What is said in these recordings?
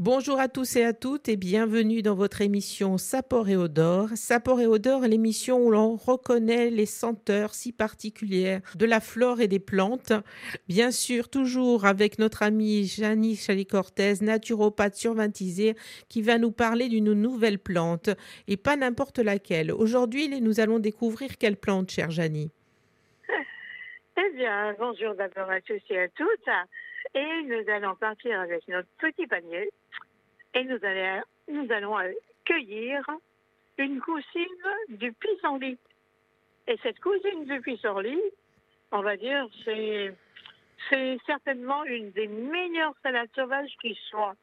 Bonjour à tous et à toutes et bienvenue dans votre émission Sapor et Odeur. Sapor et Odeur est l'émission où l'on reconnaît les senteurs si particulières de la flore et des plantes. Bien sûr, toujours avec notre amie Janice Chalicortez, naturopathe surventisée, qui va nous parler d'une nouvelle plante et pas n'importe laquelle. Aujourd'hui, nous allons découvrir quelle plante, chère Janie. Eh bien, bonjour d'abord à tous et à toutes. Et nous allons partir avec notre petit panier et nous allons, nous allons cueillir une cousine du pissenlit. Et cette cousine du pissenlit, on va dire, c'est, certainement une des meilleures salades sauvages qui soit.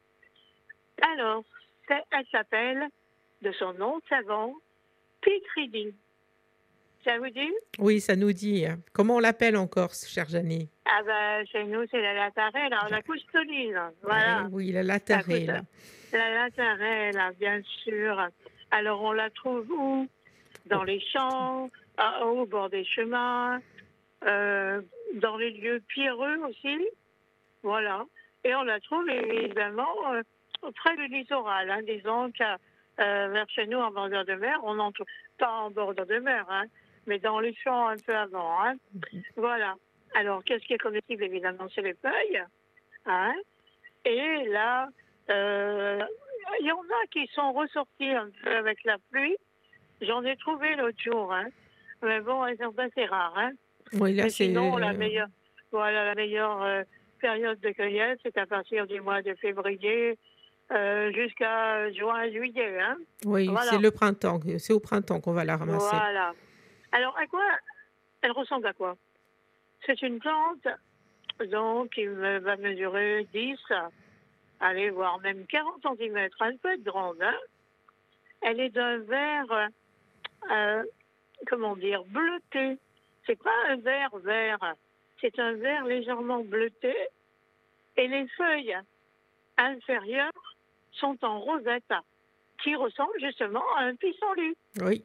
Alors, elle s'appelle, de son nom savant, Pitridine. Ça vous dit? Oui, ça nous dit. Comment on l'appelle encore, chère Janie Ah ben, chez nous, c'est la latarelle, la coustoline. Voilà. oui, la latarelle. La latarelle, bien sûr. Alors, on la trouve où? Dans les champs, au bord des chemins, euh, dans les lieux pierreux aussi. Voilà. Et on la trouve évidemment euh, près du littoral. Hein. Disons qu'à euh, vers chez nous, en bordure de mer, on en trouve pas en bordure de mer, hein, mais dans les champs un peu avant. Hein. Voilà. Alors, qu'est-ce qui est comestible Évidemment, c'est les feuilles. Hein. Et là, euh, il y en a qui sont ressortis un peu avec la pluie. J'en ai trouvé l'autre jour. Hein. Mais bon, elles sont assez rares. Hein. Oui, là, sinon, la meilleure, voilà, la meilleure euh, période de cueillette, c'est à partir du mois de février euh, jusqu'à juin, juillet. Hein. Oui, c'est le printemps. C'est au printemps qu'on va la ramasser. Voilà. Alors, à quoi elle ressemble à quoi? C'est une plante donc qui va mesurer 10, allez voir même 40 cm. Elle peut être grande. Hein? Elle est d'un vert, euh, comment dire, bleuté. C'est pas un vert vert, c'est un vert légèrement bleuté. Et les feuilles inférieures sont en rosette, qui ressemble justement à un pissenlit. Oui.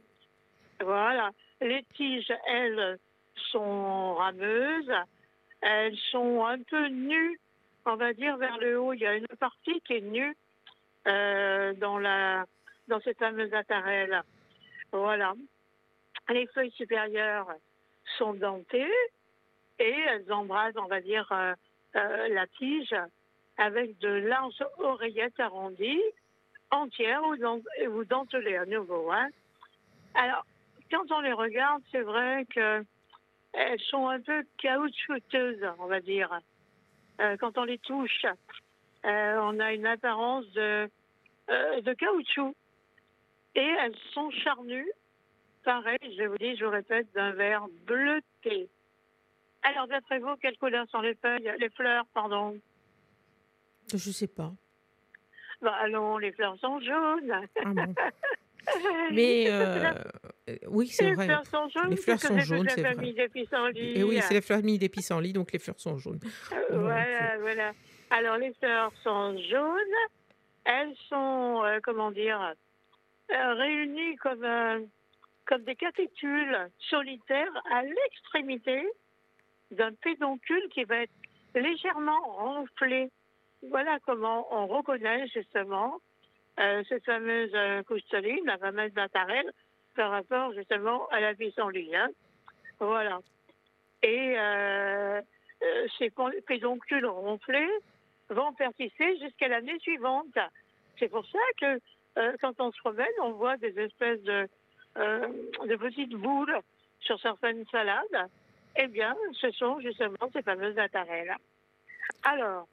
Voilà. Les tiges, elles, sont rameuses. Elles sont un peu nues, on va dire, vers le haut. Il y a une partie qui est nue euh, dans, la, dans cette fameuse attarelle. Voilà. Les feuilles supérieures sont dentées et elles embrasent, on va dire, euh, euh, la tige avec de larges oreillettes arrondies, entières ou, dentelées à nouveau. Hein. Alors, quand on les regarde, c'est vrai qu'elles sont un peu caoutchouteuses, on va dire. Euh, quand on les touche, euh, on a une apparence de, euh, de caoutchouc. Et elles sont charnues, pareil, je vous dis, je vous répète, d'un vert bleuté. Alors, d'après vous, quelle couleur sont les feuilles, les fleurs, pardon? Je ne sais pas. Bah, allons, les fleurs sont jaunes. Ah bon. Mais euh, oui, c'est vrai. Fleurs sont jaunes, les fleurs sont jaunes, c'est vrai. Et oui, c'est la famille des pissenlits, donc les fleurs sont jaunes. Euh, voilà, voilà. Alors les fleurs sont jaunes. Elles sont, euh, comment dire, réunies comme, comme des capitules solitaires à l'extrémité d'un pédoncule qui va être légèrement renflé. Voilà comment on reconnaît justement euh, cette fameuse euh, coustoline, la fameuse batarelle, par rapport justement à la pissenlit. Hein. Voilà. Et euh, euh, ces pédoncules ronflés vont persister jusqu'à l'année suivante. C'est pour ça que quand on se promène, on voit des espèces de, petites boules sur certaines salades. Eh bien, ce sont justement ces fameuses batarelles. Alors,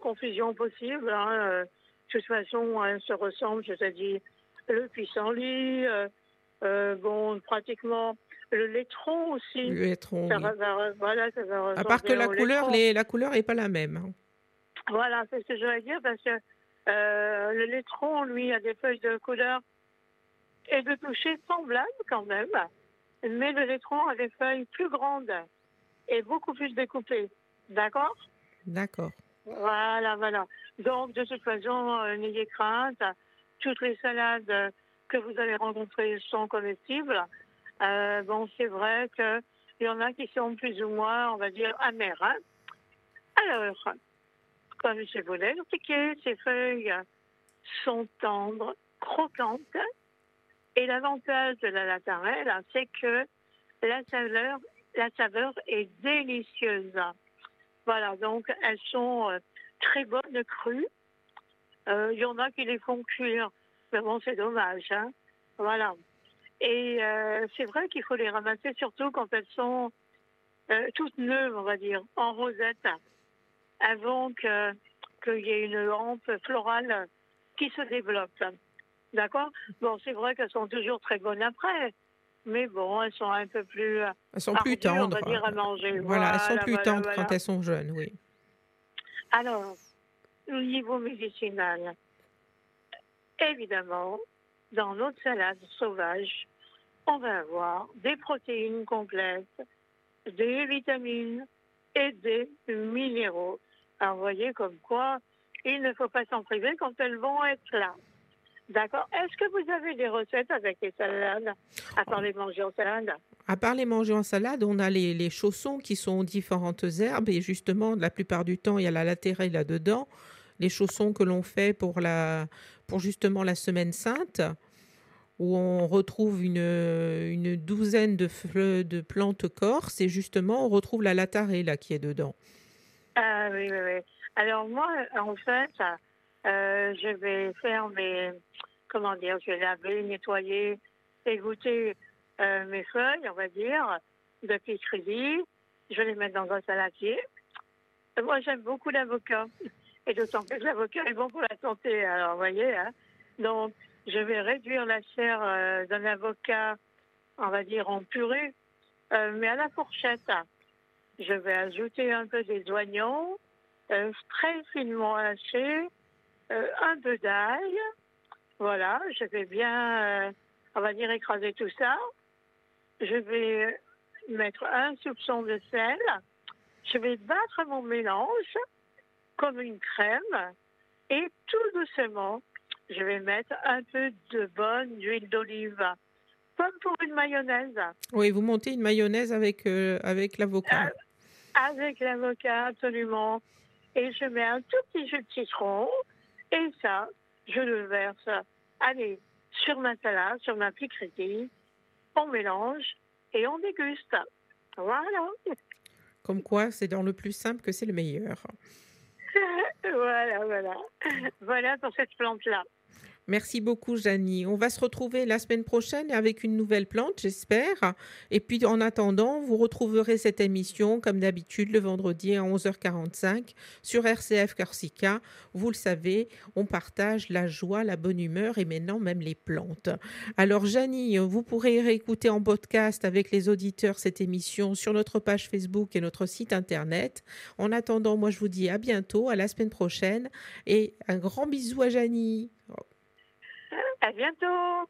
confusion possible, hein, de toute façon, elles se ressemblent, c'est-à-dire le pissenlit, euh, euh, bon, pratiquement le laitron aussi. Le laitron. Ça va, voilà, ça va à part que la couleur, les, la couleur n'est pas la même. Hein. Voilà, c'est ce que je voulais dire parce que euh, le laitron, lui, a des feuilles de couleur et de toucher semblables quand même, mais le laitron a des feuilles plus grandes et beaucoup plus découpées. D'accord? D'accord. Voilà, voilà. Donc, de toute façon, euh, n'ayez crainte. Toutes les salades que vous allez rencontrer sont comestibles. Euh, bon, c'est vrai qu'il y en a qui sont plus ou moins, on va dire, amères. Hein. Alors, comme je vous l'ai expliqué, ces feuilles sont tendres, croquantes. Et l'avantage de la latarelle, c'est que la saveur, la saveur est délicieuse. Voilà, donc elles sont euh, très bonnes crues. Euh, il y en a qui les font cuire, mais bon, c'est dommage. Hein. Voilà. Et euh, c'est vrai qu'il faut les ramasser surtout quand elles sont toutes neuves, on va dire, en rosette, avant qu'il y ait une hampe florale qui se développe. D'accord? Bon, c'est vrai qu'elles sont toujours très bonnes après, mais bon, elles sont un peu plus. Elles sont plus tendres. On va dire, à manger. Voilà, elles sont plus tendres quand elles sont jeunes, oui. Alors, au niveau médicinal, évidemment, dans notre salade sauvage, on va avoir des protéines complètes, des vitamines et des minéraux. Alors, vous voyez comme quoi il ne faut pas s'en priver quand elles vont être là. D'accord? Est-ce que vous avez des recettes avec les salades, à part les manger en salade? À part les manger en salade, on a les, chaussons qui sont différentes herbes et justement, la plupart du temps, il y a la latérale là-dedans. Les chaussons que l'on fait pour, la, pour justement la semaine sainte, où on retrouve une, une douzaine de, de plantes corses et justement, on retrouve la latarée là qui est dedans. Ah oui, oui, oui. Alors moi, en fait, euh, je vais faire mes, comment dire, je vais laver, nettoyer, égoutter euh, mes feuilles, on va dire, de crédit. Je vais les mettre dans un saladier. Moi, j'aime beaucoup l'avocat. Et d'autant plus que l'avocat est bon pour la santé. Alors, vous voyez, hein. Donc, je vais réduire la chair euh, d'un avocat, on va dire, en purée, mais à la fourchette. Je vais ajouter un peu des oignons, très finement hachés, euh, un peu d'ail. Voilà, je vais bien, euh, on va dire, écraser tout ça. Je vais mettre un soupçon de sel. Je vais battre mon mélange comme une crème. Et tout doucement, je vais mettre un peu de bonne huile d'olive, comme pour une mayonnaise. Oui, vous montez une mayonnaise avec, euh, avec l'avocat. avec l'avocat, absolument. Et je mets un tout petit jus de citron et ça, je le verse, allez, sur ma salade, sur ma piquerie, on mélange et on déguste. Voilà. Comme quoi, c'est dans le plus simple que c'est le meilleur. Voilà, voilà. Voilà pour cette plante-là. Merci beaucoup, Janie. On va se retrouver la semaine prochaine avec une nouvelle plante, j'espère. Et puis, en attendant, vous retrouverez cette émission, comme d'habitude, le vendredi à 11h45 sur RCF Corsica. Vous le savez, on partage la joie, la bonne humeur et maintenant même les plantes. Alors, Janie, vous pourrez réécouter en podcast avec les auditeurs cette émission sur notre page Facebook et notre site Internet. En attendant, moi, je vous dis à bientôt, à la semaine prochaine et un grand bisou à Janie. À bientôt.